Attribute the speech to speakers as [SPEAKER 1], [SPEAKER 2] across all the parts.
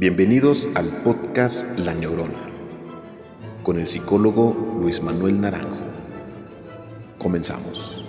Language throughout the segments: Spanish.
[SPEAKER 1] Bienvenidos al podcast La Neurona con el psicólogo Luis Manuel Naranjo. Comenzamos.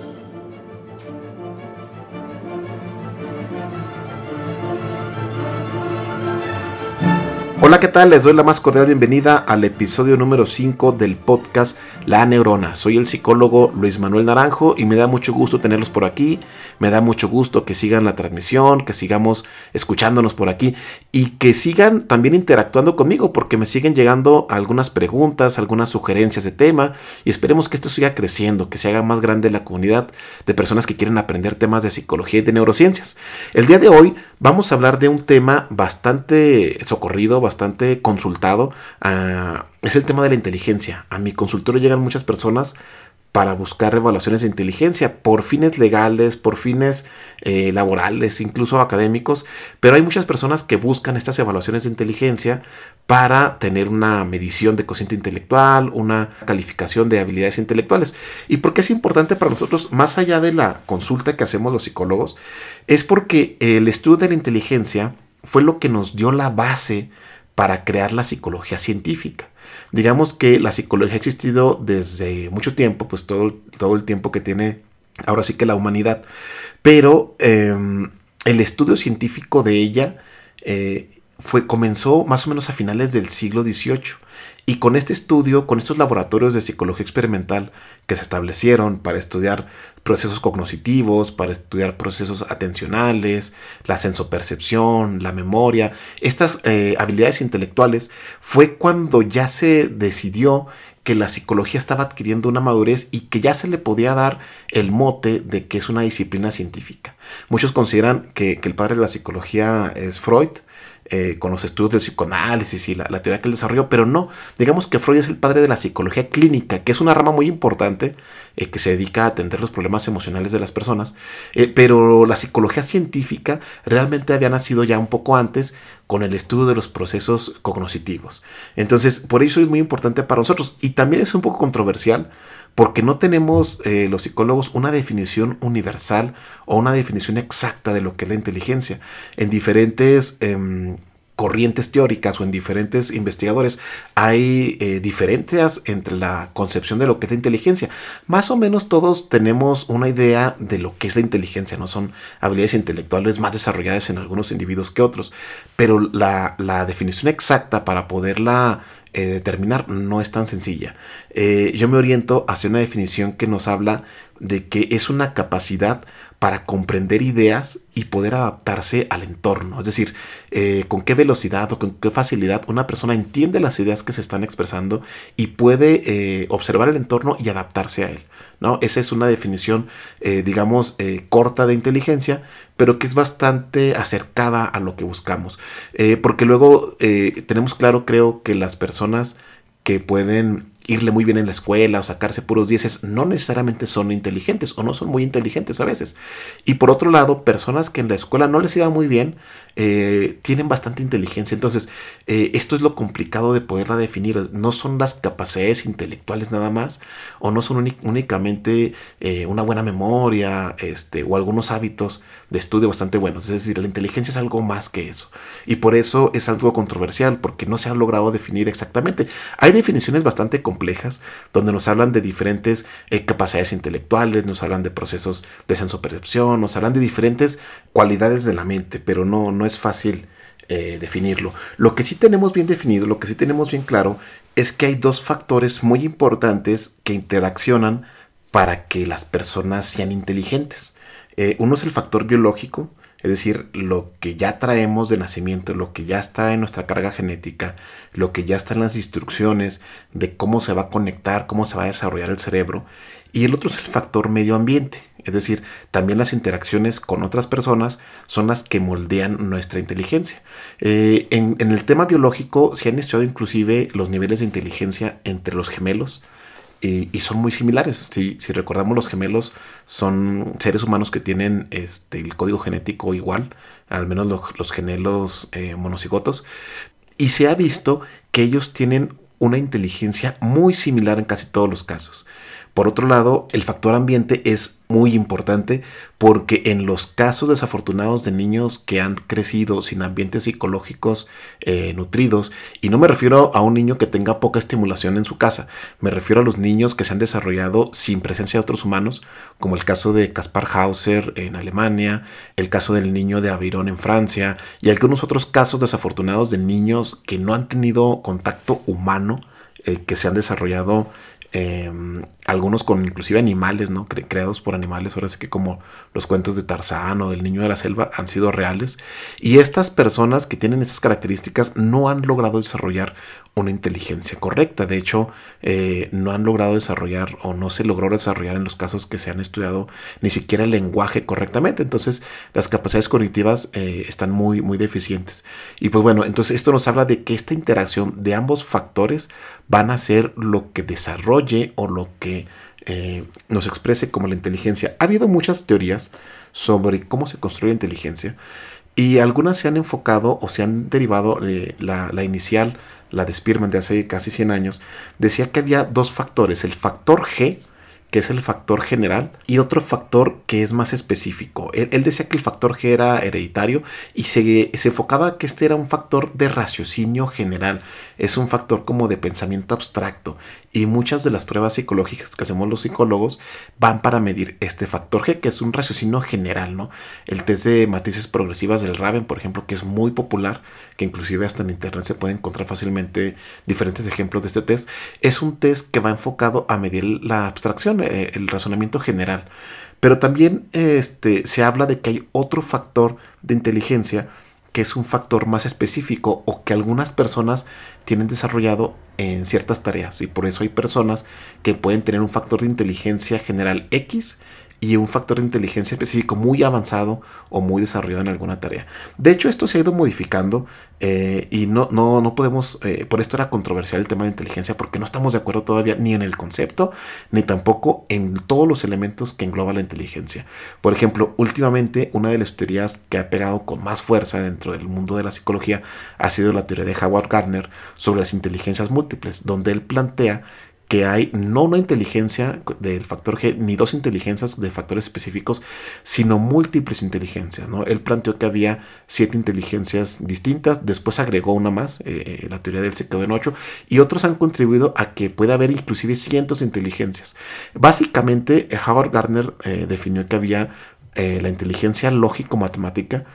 [SPEAKER 1] Hola, ¿qué tal? Les doy la más cordial bienvenida al episodio número 5 del podcast La Neurona. Soy el psicólogo Luis Manuel Naranjo y me da mucho gusto tenerlos por aquí. Me da mucho gusto que sigan la transmisión, que sigamos escuchándonos por aquí y que sigan también interactuando conmigo porque me siguen llegando algunas preguntas, algunas sugerencias de tema y esperemos que esto siga creciendo, que se haga más grande la comunidad de personas que quieren aprender temas de psicología y de neurociencias. El día de hoy vamos a hablar de un tema bastante socorrido, bastante consultado ah, es el tema de la inteligencia. A mi consultorio llegan muchas personas para buscar evaluaciones de inteligencia por fines legales, por fines eh, laborales, incluso académicos, pero hay muchas personas que buscan estas evaluaciones de inteligencia para tener una medición de cociente intelectual, una calificación de habilidades intelectuales. ¿Y por qué es importante para nosotros, más allá de la consulta que hacemos los psicólogos? Es porque el estudio de la inteligencia fue lo que nos dio la base para crear la psicología científica. Digamos que la psicología ha existido desde mucho tiempo, pues todo, todo el tiempo que tiene ahora sí que la humanidad, pero em, el estudio científico de ella eh, fue, comenzó más o menos a finales del siglo XVIII. Y con este estudio, con estos laboratorios de psicología experimental que se establecieron para estudiar procesos cognitivos, para estudiar procesos atencionales, la sensopercepción, la memoria, estas eh, habilidades intelectuales, fue cuando ya se decidió que la psicología estaba adquiriendo una madurez y que ya se le podía dar el mote de que es una disciplina científica. Muchos consideran que, que el padre de la psicología es Freud, eh, con los estudios del psicoanálisis y la, teoría que él desarrolló, pero no, digamos que Freud es el padre de la psicología clínica, que es una rama muy importante eh, que se dedica a atender los problemas emocionales de las personas, eh, pero la psicología científica realmente había nacido ya un poco antes con el estudio de los procesos cognitivos. Entonces, por eso es muy importante para nosotros y también es un poco controversial porque no tenemos los psicólogos una definición universal o una definición exacta de lo que es la inteligencia. En diferentes em, corrientes teóricas o en diferentes investigadores hay eh, diferencias entre la concepción de lo que es la inteligencia. Más o menos todos tenemos una idea de lo que es la inteligencia, no son habilidades intelectuales más desarrolladas en algunos individuos que otros, pero la, definición exacta para poderla eh, determinar no es tan sencilla. Eh, yo me oriento hacia una definición que nos habla de que es una capacidad para comprender ideas y poder adaptarse al entorno. Es decir, eh, con qué velocidad o con qué facilidad una persona entiende las ideas que se están expresando y puede eh, observar el entorno y adaptarse a él. ¿no? Esa es una definición, eh, digamos, corta de inteligencia, pero que es bastante acercada a lo que buscamos. porque luego tenemos claro, creo, que las personas que pueden irle muy bien en la escuela o sacarse puros dieces, no necesariamente son inteligentes o no son muy inteligentes a veces. Y por otro lado, personas que en la escuela no les iba muy bien, eh, tienen bastante inteligencia. Entonces, eh, esto es lo complicado de poderla definir. No son las capacidades intelectuales nada más, o no son únicamente eh, una buena memoria este, o algunos hábitos de estudio bastante buenos. Es decir, la inteligencia es algo más que eso. Y por eso es algo controversial, porque no se ha logrado definir exactamente. Hay definiciones bastante complejas donde nos hablan de diferentes capacidades intelectuales, nos hablan de procesos de sensopercepción, nos hablan de diferentes cualidades de la mente, pero no no es fácil eh, definirlo. Lo que sí tenemos bien definido, lo que sí tenemos bien claro, es que hay dos factores muy importantes que interaccionan para que las personas sean inteligentes. Eh, uno es el factor biológico, es decir, lo que ya traemos de nacimiento, lo que ya está en nuestra carga genética, lo que ya está en las instrucciones de cómo se va a conectar, cómo se va a desarrollar el cerebro. Y el otro es el factor medio ambiente, es decir, también las interacciones con otras personas son las que moldean nuestra inteligencia. Eh, en, el tema biológico se han estudiado inclusive los niveles de inteligencia entre los gemelos y, son muy similares. Si, recordamos, los gemelos son seres humanos que tienen este, el código genético igual, al menos los, gemelos eh, monocigotos. Y se ha visto que ellos tienen una inteligencia muy similar en casi todos los casos. Por otro lado, el factor ambiente es muy importante porque en los casos desafortunados de niños que han crecido sin ambientes psicológicos eh, nutridos, y no me refiero a un niño que tenga poca estimulación en su casa, me refiero a los niños que se han desarrollado sin presencia de otros humanos, como el caso de Kaspar Hauser en Alemania, el caso del niño de Aviron en Francia, y algunos otros casos desafortunados de niños que no han tenido contacto humano, eh, que se han desarrollado Em, algunos con inclusive animales, ¿no? creados por animales, ahora sí que como los cuentos de Tarzán o del niño de la selva han sido reales. Y estas personas que tienen estas características no han logrado desarrollar una inteligencia correcta. De hecho, eh, no han logrado desarrollar o no se logró desarrollar en los casos que se han estudiado ni siquiera el lenguaje correctamente. Entonces, las capacidades cognitivas eh, están muy, muy deficientes. Y pues bueno, entonces esto nos habla de que esta interacción de ambos factores van a ser lo que desarrolle o lo que eh, nos exprese como la inteligencia. Ha habido muchas teorías sobre cómo se construye la inteligencia y algunas se han enfocado o se han derivado, la, la inicial la de Spearman de hace casi 100 años, decía que había dos factores, el factor G, que es el factor general, y otro factor que es más específico. Él, decía que el factor G era hereditario y se, se, enfocaba que este era un factor de raciocinio general, es un factor como de pensamiento abstracto, y muchas de las pruebas psicológicas que hacemos los psicólogos van para medir este factor G, que es un raciocinio general, ¿no? El test de matices progresivas del Raven, por ejemplo, que es muy popular, que inclusive hasta en internet se puede encontrar fácilmente diferentes ejemplos de este test, es un test que va enfocado a medir la abstracción eh, el razonamiento general. Pero también este, se habla de que hay otro factor de inteligencia que es un factor más específico o que algunas personas tienen desarrollado en ciertas tareas y por eso hay personas que pueden tener un factor de inteligencia general X y un factor de inteligencia específico muy avanzado o muy desarrollado en alguna tarea. De hecho, esto se ha ido modificando eh, y no, no, no podemos, eh, por esto era controversial el tema de inteligencia porque no estamos de acuerdo todavía ni en el concepto ni tampoco en todos los elementos que engloba la inteligencia. Por ejemplo, últimamente una de las teorías que ha pegado con más fuerza dentro del mundo de la psicología ha sido la teoría de Howard Gardner sobre las inteligencias múltiples, donde él plantea que hay no una inteligencia del factor G, ni dos inteligencias de factores específicos, sino múltiples inteligencias. ¿no? Él planteó que había siete inteligencias distintas, después agregó una más, eh, eh, la teoría del se quedó en ocho, y otros han contribuido a que pueda haber inclusive cientos de inteligencias. Básicamente, Howard Gardner eh, definió que había la inteligencia lógico-matemática,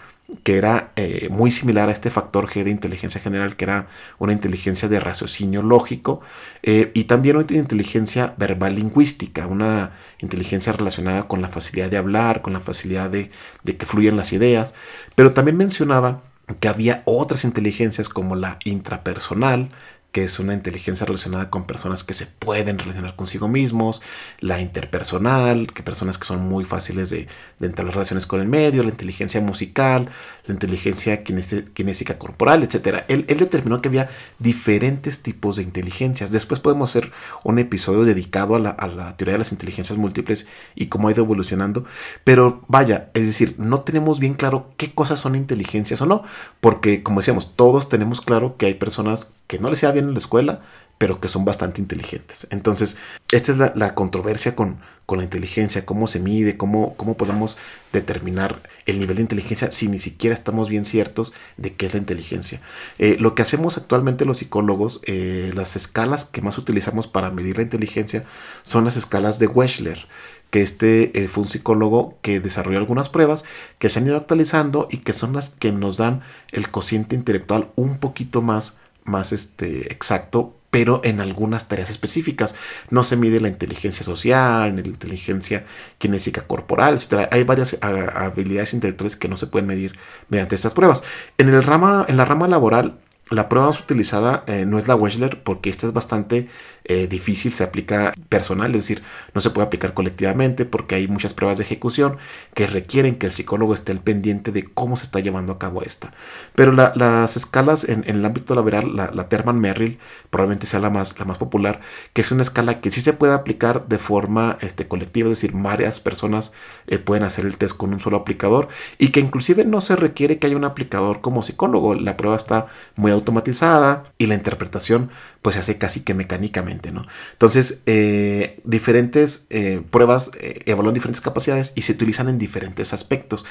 [SPEAKER 1] que era eh, muy similar a este factor G de inteligencia general, que era una inteligencia de raciocinio lógico, eh, y también una inteligencia verbal lingüística, una inteligencia relacionada con la facilidad de hablar, con la facilidad de, de que fluyan las ideas, pero también mencionaba que había otras inteligencias como la intrapersonal, que es una inteligencia relacionada con personas que se pueden relacionar consigo mismos, la interpersonal, que personas que son muy fáciles de, de entrar en relaciones con el medio, la inteligencia musical, la inteligencia kinésica corporal, etc. Él, determinó que había diferentes tipos de inteligencias. Después podemos hacer un episodio dedicado a la teoría de las inteligencias múltiples y cómo ha ido evolucionando. Pero vaya, es decir, no tenemos bien claro qué cosas son inteligencias o no, porque como decíamos, todos tenemos claro que hay personas que no les sea bien en la escuela, pero que son bastante inteligentes. Entonces, esta es la, controversia con, con, la inteligencia, cómo se mide, cómo, cómo podemos determinar el nivel de inteligencia si ni siquiera estamos bien ciertos de qué es la inteligencia. Eh, lo que hacemos actualmente los psicólogos, eh, las escalas que más utilizamos para medir la inteligencia son las escalas de Wechsler que este eh, fue un psicólogo que desarrolló algunas pruebas que se han ido actualizando y que son las que nos dan el cociente intelectual un poquito más más este, exacto, pero en algunas tareas específicas. No se mide la inteligencia social, ni la inteligencia kinésica corporal, etc. Hay varias habilidades intelectuales que no se pueden medir mediante estas pruebas. En, el rama, en la rama laboral, la prueba más utilizada eh, no es la Wechsler porque esta es bastante eh, difícil, se aplica personal, es decir, no se puede aplicar colectivamente porque hay muchas pruebas de ejecución que requieren que el psicólogo esté al pendiente de cómo se está llevando a cabo esta. Pero las escalas en, el ámbito laboral, la, la Terman Merrill probablemente sea la más, la más popular, que es una escala que sí se puede aplicar de forma este, colectiva, es decir, varias personas eh, pueden hacer el test con un solo aplicador y que inclusive no se requiere que haya un aplicador como psicólogo, la prueba está muy automatizada y la interpretación pues se hace casi que mecánicamente, ¿no? Entonces, eh, diferentes eh, pruebas evalúan diferentes capacidades y se utilizan en diferentes aspectos.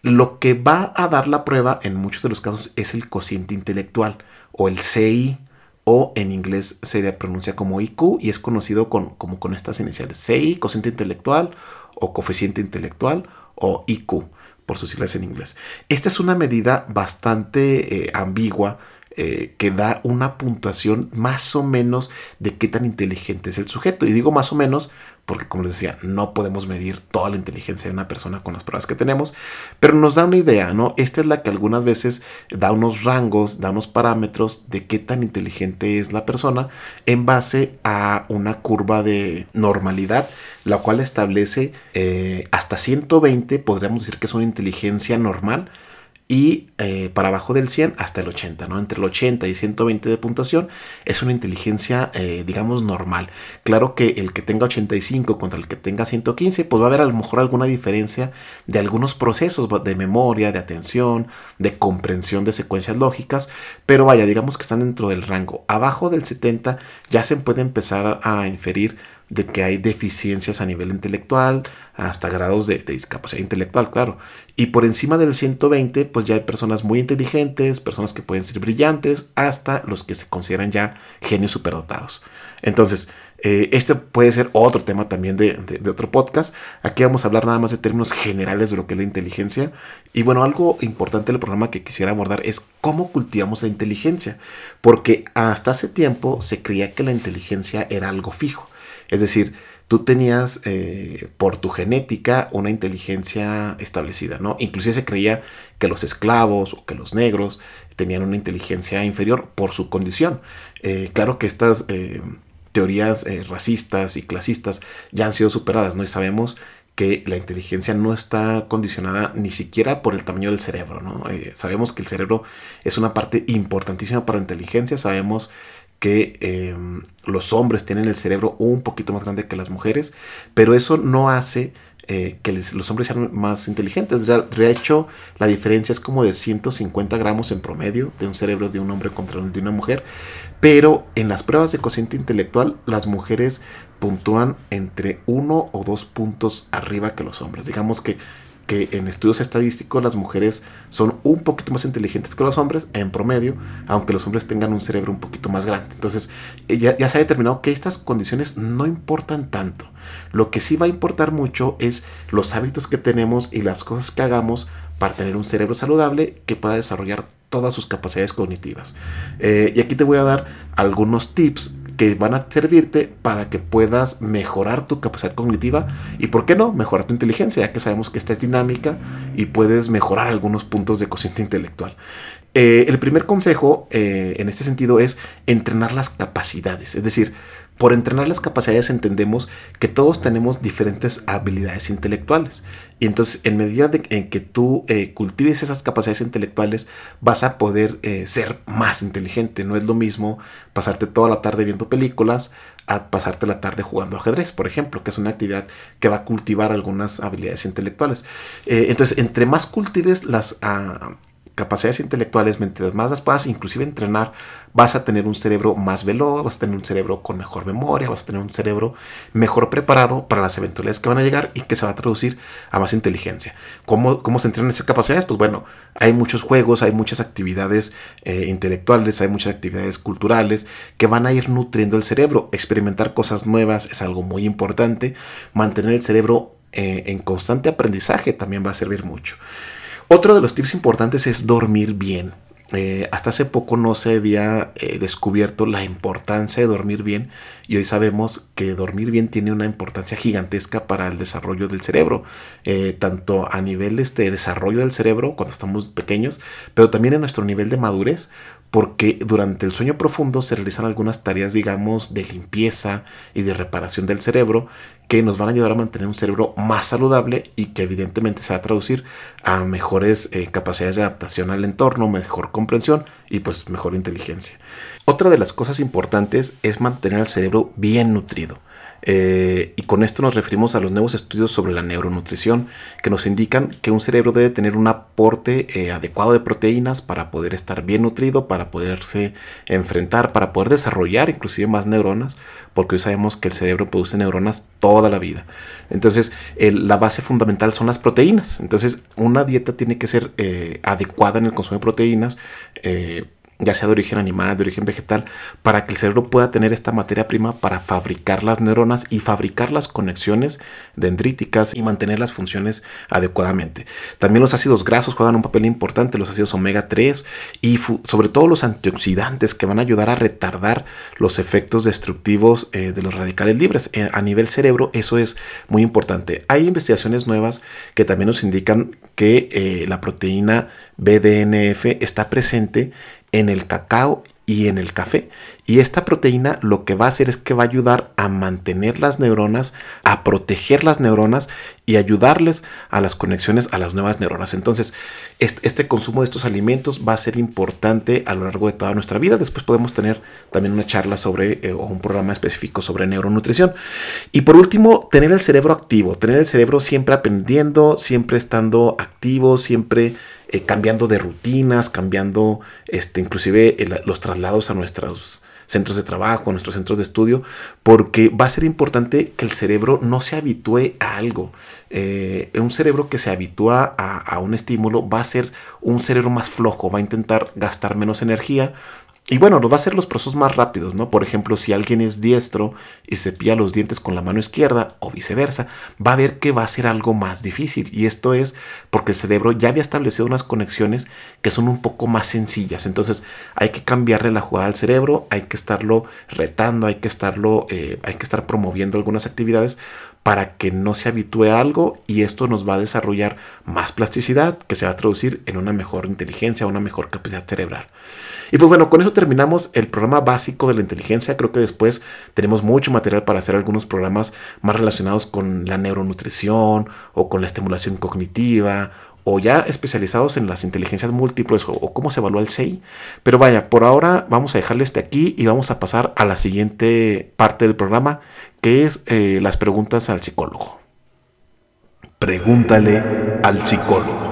[SPEAKER 1] Lo que va a dar la prueba en muchos de los casos es el cociente intelectual o el CI o en inglés se pronuncia como IQ y es conocido con, como con estas iniciales CI, cociente intelectual o coeficiente intelectual o IQ por sus siglas en inglés. Esta es una medida bastante eh, ambigua eh, que da una puntuación más o menos de qué tan inteligente es el sujeto. Y digo más o menos porque, como les decía, no podemos medir toda la inteligencia de una persona con las pruebas que tenemos, pero nos da una idea, ¿no? Esta es la que algunas veces da unos rangos, da unos parámetros de qué tan inteligente es la persona en base a una curva de normalidad, la cual establece eh, hasta 120, podríamos decir que es una inteligencia normal y eh, para abajo del 100 hasta el 80, ¿no? Entre el 80 y 120 de puntuación es una inteligencia, eh, digamos, normal. Claro que el que tenga 85 contra el que tenga 115, pues va a haber a lo mejor alguna diferencia de algunos procesos de memoria, de atención, de comprensión de secuencias lógicas, pero vaya, digamos que están dentro del rango. Abajo del 70 ya se puede empezar a inferir de que hay deficiencias a nivel intelectual, hasta grados de, discapacidad intelectual, claro. Y por encima del 120, pues ya hay personas muy inteligentes, personas que pueden ser brillantes, hasta los que se consideran ya genios superdotados. Entonces, eh, este puede ser otro tema también de, de, otro podcast. Aquí vamos a hablar nada más de términos generales de lo que es la inteligencia. Y bueno, algo importante del programa que quisiera abordar es cómo cultivamos la inteligencia. Porque hasta hace tiempo se creía que la inteligencia era algo fijo. Es decir, tú tenías eh, por tu genética una inteligencia establecida, ¿no? Inclusive se creía que los esclavos o que los negros tenían una inteligencia inferior por su condición. Eh, claro que estas eh, teorías racistas y clasistas ya han sido superadas, ¿no? Y sabemos que la inteligencia no está condicionada ni siquiera por el tamaño del cerebro, ¿no? sabemos que el cerebro es una parte importantísima para la inteligencia, sabemos que em, los hombres tienen el cerebro un poquito más grande que las mujeres, pero eso no hace eh, que los hombres sean más inteligentes. De hecho, la diferencia es como de 150 gramos en promedio de un cerebro de un hombre contra el de una mujer, pero en las pruebas de cociente intelectual las mujeres puntúan entre uno o dos puntos arriba que los hombres. Digamos que que en estudios estadísticos las mujeres son un poquito más inteligentes que los hombres en promedio, aunque los hombres tengan un cerebro un poquito más grande. Entonces eh, ya, se ha determinado que estas condiciones no importan tanto. Lo que sí va a importar mucho es los hábitos que tenemos y las cosas que hagamos para tener un cerebro saludable que pueda desarrollar todas sus capacidades cognitivas. Eh, y aquí te voy a dar algunos tips que van a servirte para que puedas mejorar tu capacidad cognitiva y, ¿por qué no?, mejorar tu inteligencia, ya que sabemos que esta es dinámica y puedes mejorar algunos puntos de cociente intelectual. Eh, el primer consejo eh, en este sentido es entrenar las capacidades, es decir, por entrenar las capacidades entendemos que todos tenemos diferentes habilidades intelectuales. Y entonces en medida en que tú eh, cultives esas capacidades intelectuales vas a poder eh, ser más inteligente. No es lo mismo pasarte toda la tarde viendo películas a pasarte la tarde jugando ajedrez, por ejemplo, que es una actividad que va a cultivar algunas habilidades intelectuales. Eh, entonces, entre más cultives las ah, capacidades intelectuales, mientras más las puedas inclusive entrenar, vas a tener un cerebro más veloz, vas a tener un cerebro con mejor memoria, vas a tener un cerebro mejor preparado para las eventualidades que van a llegar y que se va a traducir a más inteligencia. ¿Cómo, cómo se entrenan esas capacidades? Pues bueno, hay muchos juegos, hay muchas actividades eh, intelectuales, hay muchas actividades culturales que van a ir nutriendo el cerebro. Experimentar cosas nuevas es algo muy importante. Mantener el cerebro eh, en constante aprendizaje también va a servir mucho. Otro de los tips importantes es dormir bien. Eh, hasta hace poco no se había eh, descubierto la importancia de dormir bien y hoy sabemos que dormir bien tiene una importancia gigantesca para el desarrollo del cerebro, eh, tanto a nivel de este desarrollo del cerebro cuando estamos pequeños, pero también en nuestro nivel de madurez, porque durante el sueño profundo se realizan algunas tareas, digamos, de limpieza y de reparación del cerebro que nos van a ayudar a mantener un cerebro más saludable y que evidentemente se va a traducir a mejores eh, capacidades de adaptación al entorno, mejor comprensión y pues mejor inteligencia. Otra de las cosas importantes es mantener el cerebro bien nutrido. Eh, y con esto nos referimos a los nuevos estudios sobre la neuronutrición, que nos indican que un cerebro debe tener un aporte eh, adecuado de proteínas para poder estar bien nutrido, para poderse enfrentar, para poder desarrollar inclusive más neuronas, porque hoy sabemos que el cerebro produce neuronas toda la vida. Entonces, la base fundamental son las proteínas. Entonces, una dieta tiene que ser eh, adecuada en el consumo de proteínas ya sea de origen animal, de origen vegetal, para que el cerebro pueda tener esta materia prima para fabricar las neuronas y fabricar las conexiones dendríticas y mantener las funciones adecuadamente. También los ácidos grasos juegan un papel importante, los ácidos omega 3 y sobre todo los antioxidantes que van a ayudar a retardar los efectos destructivos eh, de los radicales libres. Eh, a nivel cerebro eso es muy importante. Hay investigaciones nuevas que también nos indican que eh, la proteína BDNF está presente en el cacao y en el café. Y esta proteína lo que va a hacer es que va a ayudar a mantener las neuronas, a proteger las neuronas y ayudarles a las conexiones a las nuevas neuronas. Entonces, este, consumo de estos alimentos va a ser importante a lo largo de toda nuestra vida. Después podemos tener también una charla sobre eh, o un programa específico sobre neuronutrición. Y por último, tener el cerebro activo, tener el cerebro siempre aprendiendo, siempre estando activo, siempre eh, cambiando de rutinas, cambiando este, inclusive los traslados a nuestros centros de trabajo, a nuestros centros de estudio, porque va a ser importante que el cerebro no se habitúe a algo. Eh, un cerebro que se habitúa a, un estímulo va a ser un cerebro más flojo, va a intentar gastar menos energía, y bueno, nos va a hacer los procesos más rápidos, ¿no? Por ejemplo, si alguien es diestro y se pilla los dientes con la mano izquierda o viceversa, va a ver que va a ser algo más difícil. Y esto es porque el cerebro ya había establecido unas conexiones que son un poco más sencillas. Entonces hay que cambiarle la jugada al cerebro, hay que estarlo retando, hay que estarlo, eh, hay que estar promoviendo algunas actividades para que no se habitúe a algo y esto nos va a desarrollar más plasticidad que se va a traducir en una mejor inteligencia, una mejor capacidad cerebral. Y pues bueno, con eso terminamos el programa básico de la inteligencia. Creo que después tenemos mucho material para hacer algunos programas más relacionados con la neuronutrición o con la estimulación cognitiva o ya especializados en las inteligencias múltiples o, cómo se evalúa el CI. Pero vaya, por ahora vamos a dejarle este aquí y vamos a pasar a la siguiente parte del programa, que es eh, las preguntas al psicólogo. Pregúntale al psicólogo.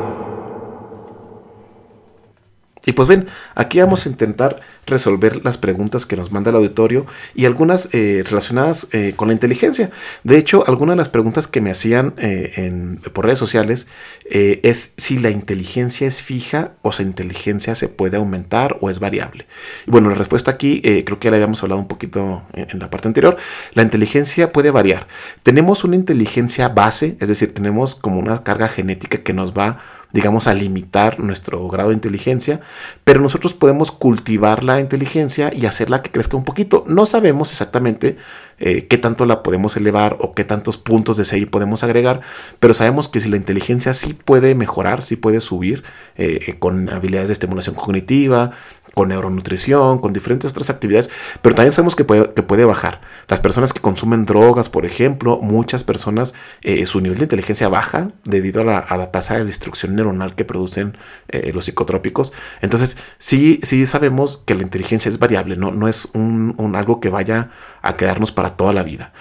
[SPEAKER 1] Y pues ven, aquí vamos a intentar resolver las preguntas que nos manda el auditorio y algunas eh, relacionadas eh, con la inteligencia. De hecho, algunas de las preguntas que me hacían eh, por redes sociales es si la inteligencia es fija o si la inteligencia se puede aumentar o es variable. Y bueno, la respuesta aquí creo que ya la habíamos hablado un poquito en la parte anterior. La inteligencia puede variar. Tenemos una inteligencia base, es decir, tenemos como una carga genética que nos va digamos, a limitar nuestro grado de inteligencia, pero nosotros podemos cultivar la inteligencia y hacerla que crezca un poquito. No sabemos exactamente eh, qué tanto la podemos elevar o qué tantos puntos de CI podemos agregar, pero sabemos que si la inteligencia sí puede mejorar, sí puede subir eh, con habilidades de estimulación cognitiva, con neuronutrición, con diferentes otras actividades, pero también sabemos que puede, que puede bajar. Las personas que consumen drogas, por ejemplo, muchas personas, eh, su nivel de inteligencia baja debido a la, tasa de destrucción neuronal que producen eh, los psicotrópicos. Entonces, sí, sí sabemos que la inteligencia es variable, no, no es un algo que vaya a quedarnos para toda la vida.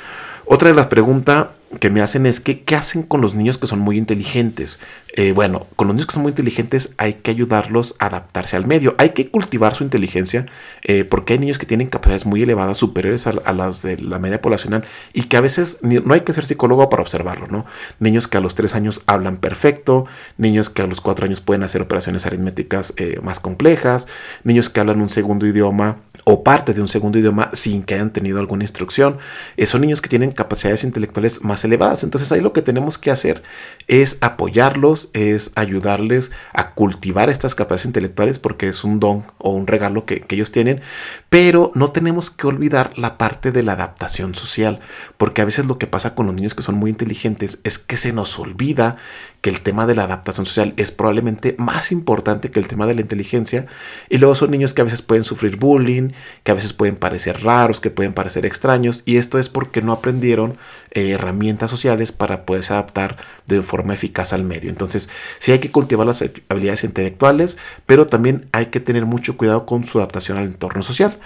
[SPEAKER 1] Otra de las preguntas que me hacen es que, ¿qué hacen con los niños que son muy inteligentes? Eh, bueno, con los niños que son muy inteligentes hay que ayudarlos a adaptarse al medio. Hay que cultivar su inteligencia eh, porque hay niños que tienen capacidades muy elevadas, superiores a, las de la media poblacional y que a veces no hay que ser psicólogo para observarlo, ¿no? Niños que a los tres años hablan perfecto, niños que a los cuatro años pueden hacer operaciones aritméticas eh, más complejas, niños que hablan un segundo idioma o partes de un segundo idioma sin que hayan tenido alguna instrucción. son niños que tienen capacidades intelectuales más elevadas. Entonces ahí lo que tenemos que hacer es apoyarlos, es ayudarles a cultivar estas capacidades intelectuales porque es un don o un regalo que, ellos tienen. Pero no tenemos que olvidar la parte de la adaptación social, porque a veces lo que pasa con los niños que son muy inteligentes es que se nos olvida que el tema de la adaptación social es probablemente más importante que el tema de la inteligencia. Y luego son niños que a veces pueden sufrir bullying, que a veces pueden parecer raros, que pueden parecer extraños. Y esto es porque no aprendieron eh, herramientas sociales para poderse adaptar de forma eficaz al medio. Entonces, sí hay que cultivar las habilidades intelectuales, pero también hay que tener mucho cuidado con su adaptación al entorno social.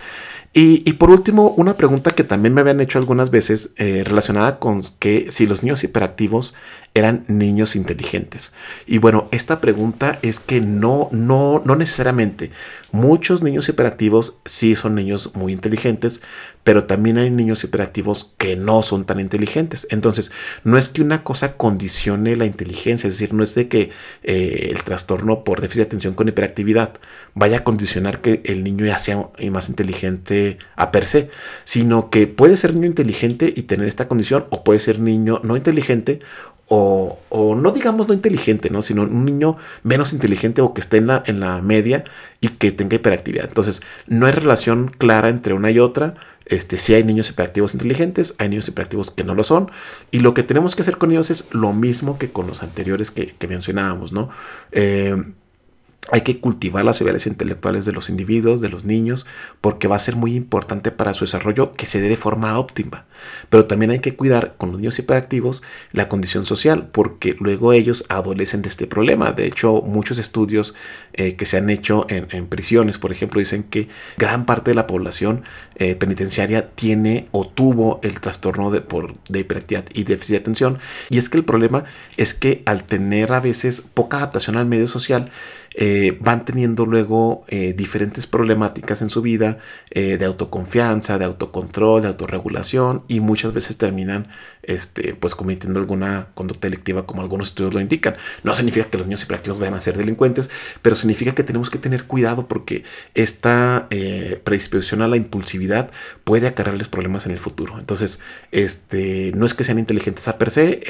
[SPEAKER 1] Y, por último, una pregunta que también me habían hecho algunas veces eh, relacionada con que si los niños hiperactivos eran niños inteligentes. Y bueno, esta pregunta es que no, no, no necesariamente. Muchos niños hiperactivos sí son niños muy inteligentes, pero también hay niños hiperactivos que no son tan inteligentes. Entonces, no es que una cosa condicione la inteligencia, es decir, no es de que eh, el trastorno por déficit de atención con hiperactividad vaya a condicionar que el niño ya sea más inteligente a per se, sino que puede ser niño inteligente y tener esta condición, o puede ser niño no inteligente o, no digamos no inteligente, ¿no? sino un niño menos inteligente o que esté en la, en la media y que tenga hiperactividad. Entonces, no hay relación clara entre una y otra. Este, si hay niños hiperactivos inteligentes, hay niños hiperactivos que no lo son. Y lo que tenemos que hacer con ellos es lo mismo que con los anteriores que, mencionábamos, ¿no? Eh, hay que cultivar las habilidades intelectuales de los individuos, de los niños, porque va a ser muy importante para su desarrollo que se dé de forma óptima. Pero también hay que cuidar con los niños hiperactivos la condición social, porque luego ellos adolecen de este problema. De hecho, muchos estudios eh, que se han hecho en, prisiones, por ejemplo, dicen que gran parte de la población eh, penitenciaria tiene o tuvo el trastorno de, por, de hiperactividad y déficit de atención. Y es que el problema es que al tener a veces poca adaptación al medio social, eh, van teniendo luego eh, diferentes problemáticas en su vida eh, de autoconfianza, de autocontrol, de autorregulación y muchas veces terminan este, pues cometiendo alguna conducta delictiva como algunos estudios lo indican. No significa que los niños hiperactivos vayan a ser delincuentes, pero significa que tenemos que tener cuidado porque esta predisposición a la impulsividad puede acarrearles problemas en el futuro. Entonces, este, no es que sean inteligentes a per se,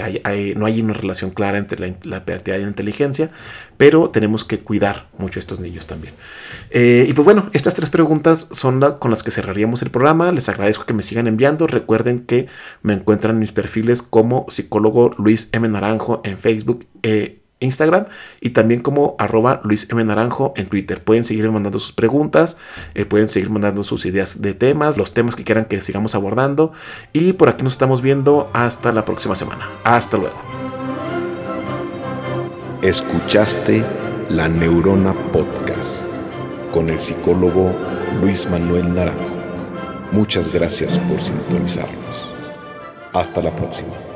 [SPEAKER 1] no hay una relación clara entre la, la y la inteligencia, pero tenemos que cuidar mucho a estos niños también. Eh, y pues bueno, estas tres preguntas son con las que cerraríamos el programa. Les agradezco que me sigan enviando. Recuerden que me encuentran en mis perfiles como psicólogo Luis M. Naranjo en Facebook. e Instagram y también como arroba Luis M. Naranjo en Twitter. Pueden seguir mandando sus preguntas, eh, pueden seguir mandando sus ideas de temas, los temas que quieran que sigamos abordando. Y por aquí nos estamos viendo hasta la próxima semana. Hasta luego.
[SPEAKER 2] Escuchaste la Neurona Podcast con el psicólogo Luis Manuel Naranjo. Muchas gracias por sintonizarnos. Hasta la próxima.